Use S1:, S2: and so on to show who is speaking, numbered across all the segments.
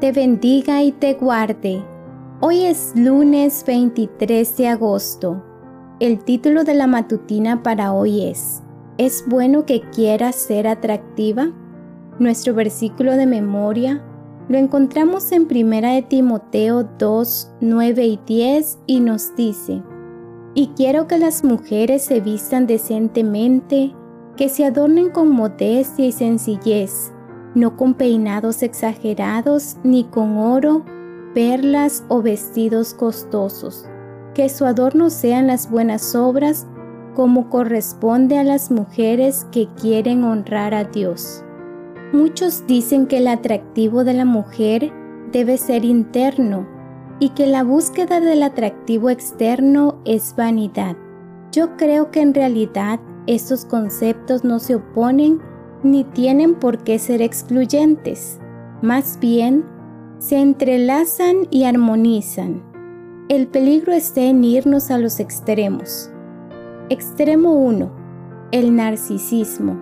S1: te bendiga y te guarde. Hoy es lunes 23 de agosto. El título de la matutina para hoy es ¿Es bueno que quieras ser atractiva? Nuestro versículo de memoria lo encontramos en 1 de Timoteo 2, 9 y 10 y nos dice, Y quiero que las mujeres se vistan decentemente, que se adornen con modestia y sencillez, no con peinados exagerados ni con oro, perlas o vestidos costosos, que su adorno sean las buenas obras como corresponde a las mujeres que quieren honrar a Dios. Muchos dicen que el atractivo de la mujer debe ser interno y que la búsqueda del atractivo externo es vanidad. Yo creo que en realidad estos conceptos no se oponen ni tienen por qué ser excluyentes. Más bien, se entrelazan y armonizan. El peligro está en irnos a los extremos. Extremo 1. El narcisismo.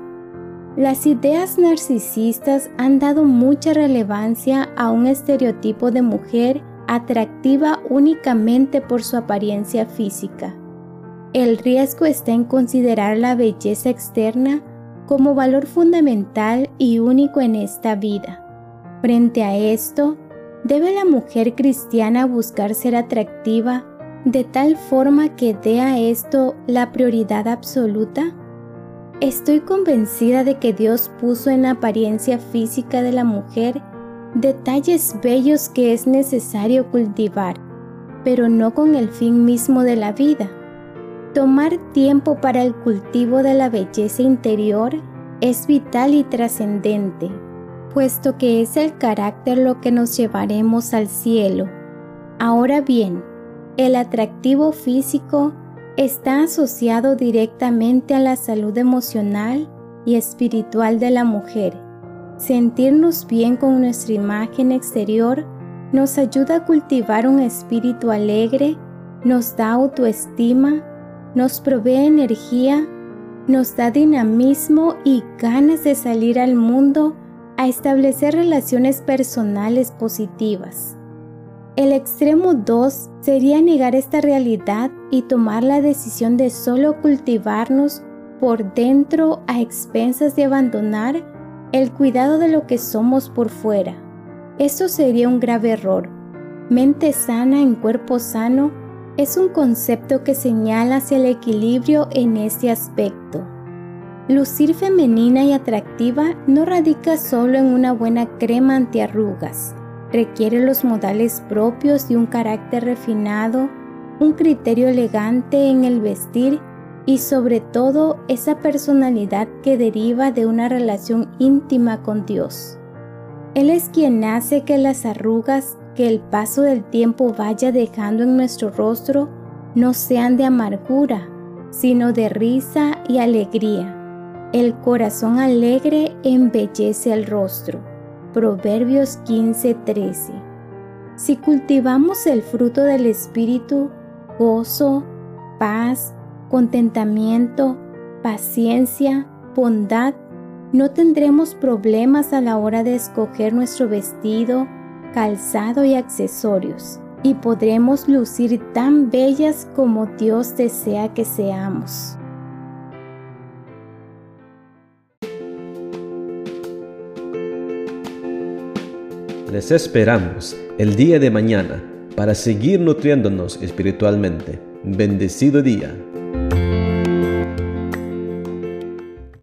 S1: Las ideas narcisistas han dado mucha relevancia a un estereotipo de mujer atractiva únicamente por su apariencia física. El riesgo está en considerar la belleza externa como valor fundamental y único en esta vida. Frente a esto, ¿debe la mujer cristiana buscar ser atractiva de tal forma que dé a esto la prioridad absoluta? Estoy convencida de que Dios puso en la apariencia física de la mujer detalles bellos que es necesario cultivar, pero no con el fin mismo de la vida. Tomar tiempo para el cultivo de la belleza interior es vital y trascendente, puesto que es el carácter lo que nos llevaremos al cielo. Ahora bien, el atractivo físico está asociado directamente a la salud emocional y espiritual de la mujer. Sentirnos bien con nuestra imagen exterior nos ayuda a cultivar un espíritu alegre, nos da autoestima, nos provee energía, nos da dinamismo y ganas de salir al mundo a establecer relaciones personales positivas. El extremo 2 sería negar esta realidad y tomar la decisión de solo cultivarnos por dentro a expensas de abandonar el cuidado de lo que somos por fuera. Esto sería un grave error. Mente sana en cuerpo sano es un concepto que señala hacia el equilibrio en este aspecto. Lucir femenina y atractiva no radica solo en una buena crema antiarrugas requiere los modales propios de un carácter refinado, un criterio elegante en el vestir y sobre todo esa personalidad que deriva de una relación íntima con Dios. Él es quien hace que las arrugas que el paso del tiempo vaya dejando en nuestro rostro no sean de amargura, sino de risa y alegría. El corazón alegre embellece el rostro. Proverbios 15:13. Si cultivamos el fruto del Espíritu, gozo, paz, contentamiento, paciencia, bondad, no tendremos problemas a la hora de escoger nuestro vestido, calzado y accesorios, y podremos lucir tan bellas como Dios desea que seamos.
S2: Les esperamos el día de mañana para seguir nutriéndonos espiritualmente. Bendecido día.